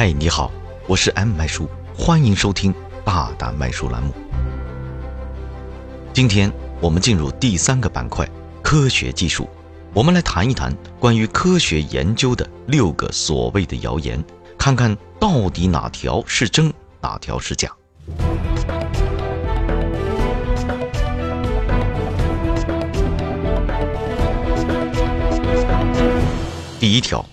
嗨，你好，我是 M 麦叔，欢迎收听大胆麦叔栏目。今天我们进入第三个板块——科学技术。我们来谈一谈关于科学研究的六个所谓的谣言，看看到底哪条是真，哪条是假。第一条，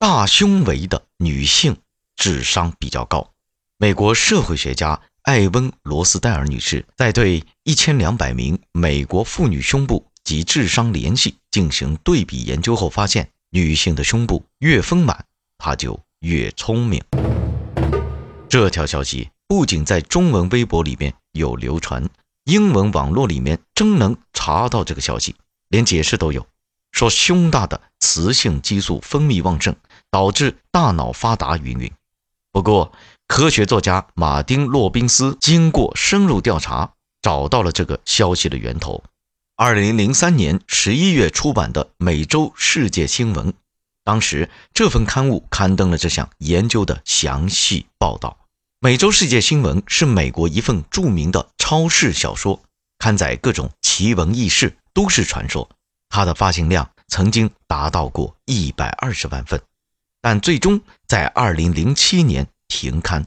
大胸围的女性智商比较高。美国社会学家艾温·罗斯戴尔女士在对一千两百名美国妇女胸部及智商联系进行对比研究后发现，女性的胸部越丰满，她就越聪明。这条消息不仅在中文微博里面有流传，英文网络里面真能查到这个消息，连解释都有。说胸大的雌性激素分泌旺盛，导致大脑发达，云云。不过，科学作家马丁·洛宾斯经过深入调查，找到了这个消息的源头。二零零三年十一月出版的《美洲世界新闻》，当时这份刊物刊登了这项研究的详细报道。《美洲世界新闻》是美国一份著名的超市小说，刊载各种奇闻异事、都市传说。它的发行量曾经达到过一百二十万份，但最终在二零零七年停刊。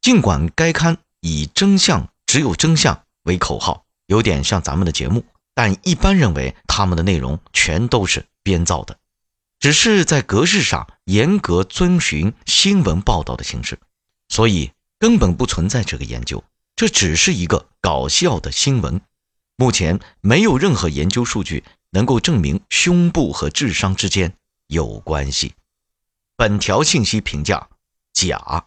尽管该刊以“真相只有真相”为口号，有点像咱们的节目，但一般认为他们的内容全都是编造的，只是在格式上严格遵循新闻报道的形式，所以根本不存在这个研究，这只是一个搞笑的新闻。目前没有任何研究数据。能够证明胸部和智商之间有关系。本条信息评价假。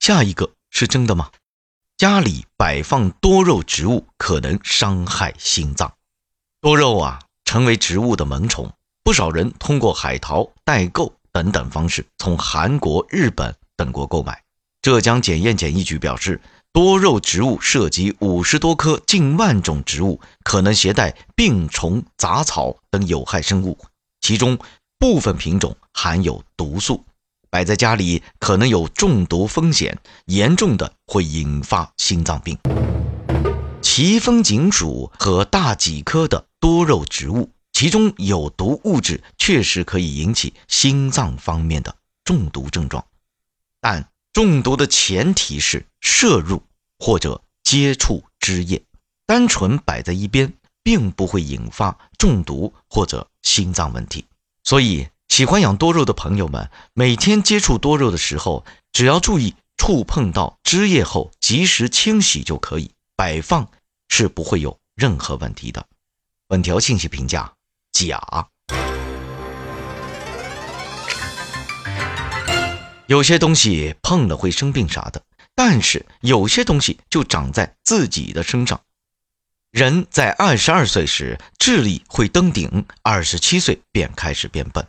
下一个是真的吗？家里摆放多肉植物可能伤害心脏。多肉啊，成为植物的萌宠，不少人通过海淘、代购等等方式从韩国、日本等国购买。浙江检验检疫局表示。多肉植物涉及五十多棵、近万种植物，可能携带病虫、杂草等有害生物，其中部分品种含有毒素，摆在家里可能有中毒风险，严重的会引发心脏病。奇风锦属和大戟科的多肉植物，其中有毒物质确实可以引起心脏方面的中毒症状，但。中毒的前提是摄入或者接触汁液，单纯摆在一边，并不会引发中毒或者心脏问题。所以，喜欢养多肉的朋友们，每天接触多肉的时候，只要注意触碰到汁液后及时清洗就可以。摆放是不会有任何问题的。本条信息评价假。有些东西碰了会生病啥的，但是有些东西就长在自己的身上。人在二十二岁时智力会登顶，二十七岁便开始变笨。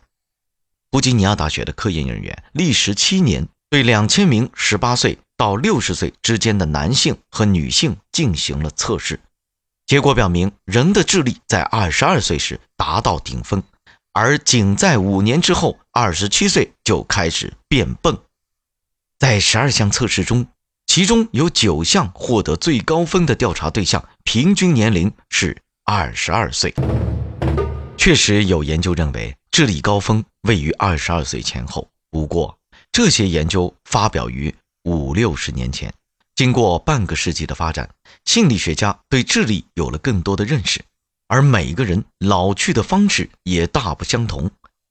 弗吉尼亚大学的科研人员历时七年，对两千名十八岁到六十岁之间的男性和女性进行了测试，结果表明，人的智力在二十二岁时达到顶峰。而仅在五年之后，二十七岁就开始变笨。在十二项测试中，其中有九项获得最高分的调查对象平均年龄是二十二岁。确实有研究认为智力高峰位于二十二岁前后，不过这些研究发表于五六十年前。经过半个世纪的发展，心理学家对智力有了更多的认识。而每个人老去的方式也大不相同。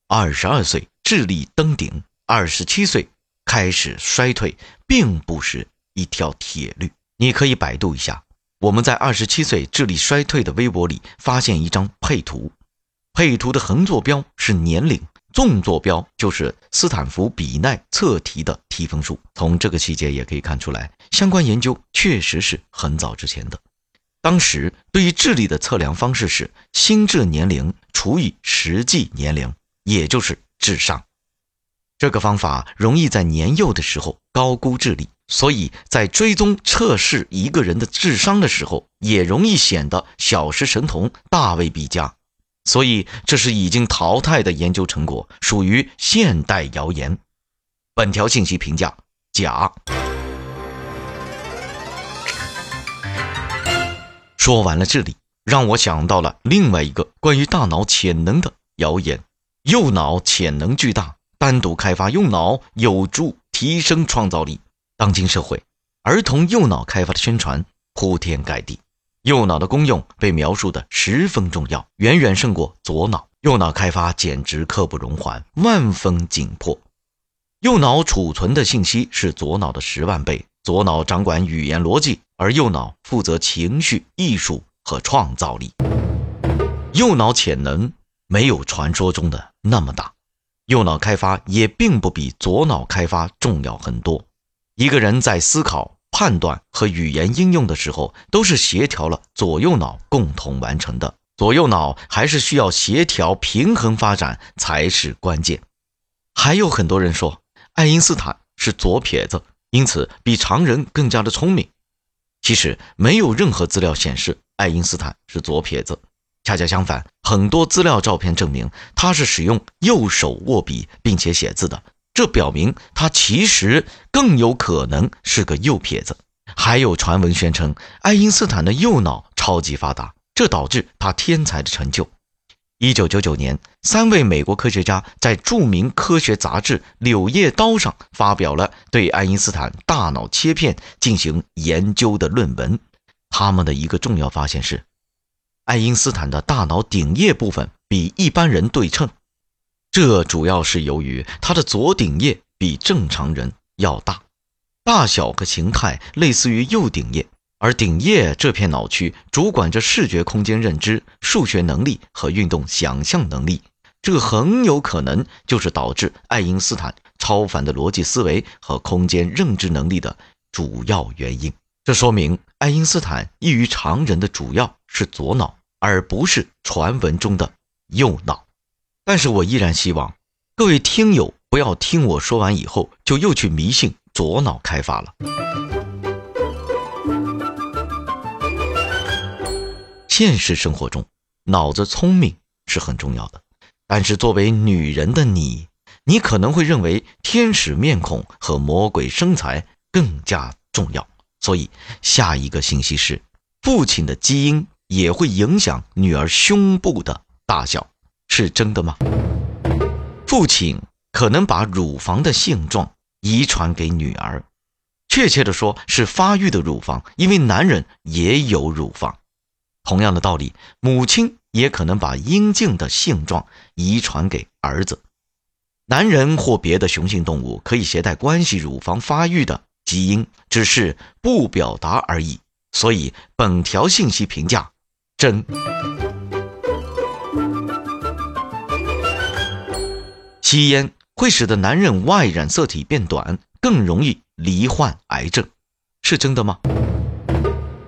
二十二岁智力登顶，二十七岁开始衰退，并不是一条铁律。你可以百度一下。我们在二十七岁智力衰退的微博里发现一张配图，配图的横坐标是年龄，纵坐标就是斯坦福比奈测题的提分数。从这个细节也可以看出来，相关研究确实是很早之前的。当时对于智力的测量方式是心智年龄除以实际年龄，也就是智商。这个方法容易在年幼的时候高估智力，所以在追踪测试一个人的智商的时候，也容易显得小时神童，大未必佳。所以这是已经淘汰的研究成果，属于现代谣言。本条信息评价假。说完了这里，让我想到了另外一个关于大脑潜能的谣言：右脑潜能巨大，单独开发右脑有助提升创造力。当今社会，儿童右脑开发的宣传铺天盖地。右脑的功用被描述的十分重要，远远胜过左脑。右脑开发简直刻不容缓，万分紧迫。右脑储存的信息是左脑的十万倍。左脑掌管语言逻辑，而右脑负责情绪、艺术和创造力。右脑潜能没有传说中的那么大，右脑开发也并不比左脑开发重要很多。一个人在思考。判断和语言应用的时候，都是协调了左右脑共同完成的。左右脑还是需要协调平衡发展才是关键。还有很多人说爱因斯坦是左撇子，因此比常人更加的聪明。其实没有任何资料显示爱因斯坦是左撇子，恰恰相反，很多资料照片证明他是使用右手握笔并且写字的。这表明他其实更有可能是个右撇子。还有传闻宣称，爱因斯坦的右脑超级发达，这导致他天才的成就。一九九九年，三位美国科学家在著名科学杂志《柳叶刀》上发表了对爱因斯坦大脑切片进行研究的论文。他们的一个重要发现是，爱因斯坦的大脑顶叶部分比一般人对称。这主要是由于他的左顶叶比正常人要大，大小和形态类似于右顶叶，而顶叶这片脑区主管着视觉空间认知、数学能力和运动想象能力。这很有可能就是导致爱因斯坦超凡的逻辑思维和空间认知能力的主要原因。这说明爱因斯坦异于常人的主要是左脑，而不是传闻中的右脑。但是我依然希望各位听友不要听我说完以后就又去迷信左脑开发了。现实生活中，脑子聪明是很重要的，但是作为女人的你，你可能会认为天使面孔和魔鬼身材更加重要。所以下一个信息是：父亲的基因也会影响女儿胸部的大小。是真的吗？父亲可能把乳房的性状遗传给女儿，确切的说是发育的乳房，因为男人也有乳房。同样的道理，母亲也可能把阴茎的性状遗传给儿子。男人或别的雄性动物可以携带关系乳房发育的基因，只是不表达而已。所以本条信息评价真。吸烟会使得男人 Y 染色体变短，更容易罹患癌症，是真的吗？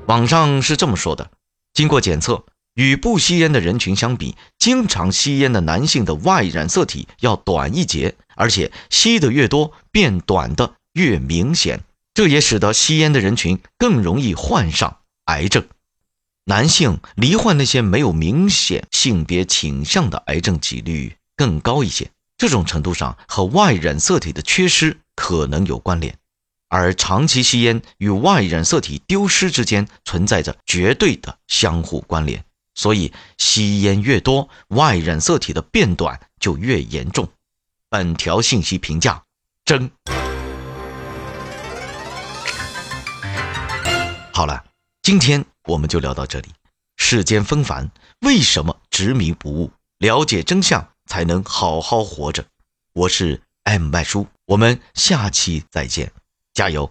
网上是这么说的：经过检测，与不吸烟的人群相比，经常吸烟的男性的 Y 染色体要短一截，而且吸的越多，变短的越明显。这也使得吸烟的人群更容易患上癌症。男性罹患那些没有明显性别倾向的癌症几率更高一些。这种程度上和 Y 染色体的缺失可能有关联，而长期吸烟与 Y 染色体丢失之间存在着绝对的相互关联，所以吸烟越多，Y 染色体的变短就越严重。本条信息评价真。好了，今天我们就聊到这里。世间纷繁，为什么执迷不悟？了解真相。才能好好活着。我是 M 麦叔，我们下期再见，加油！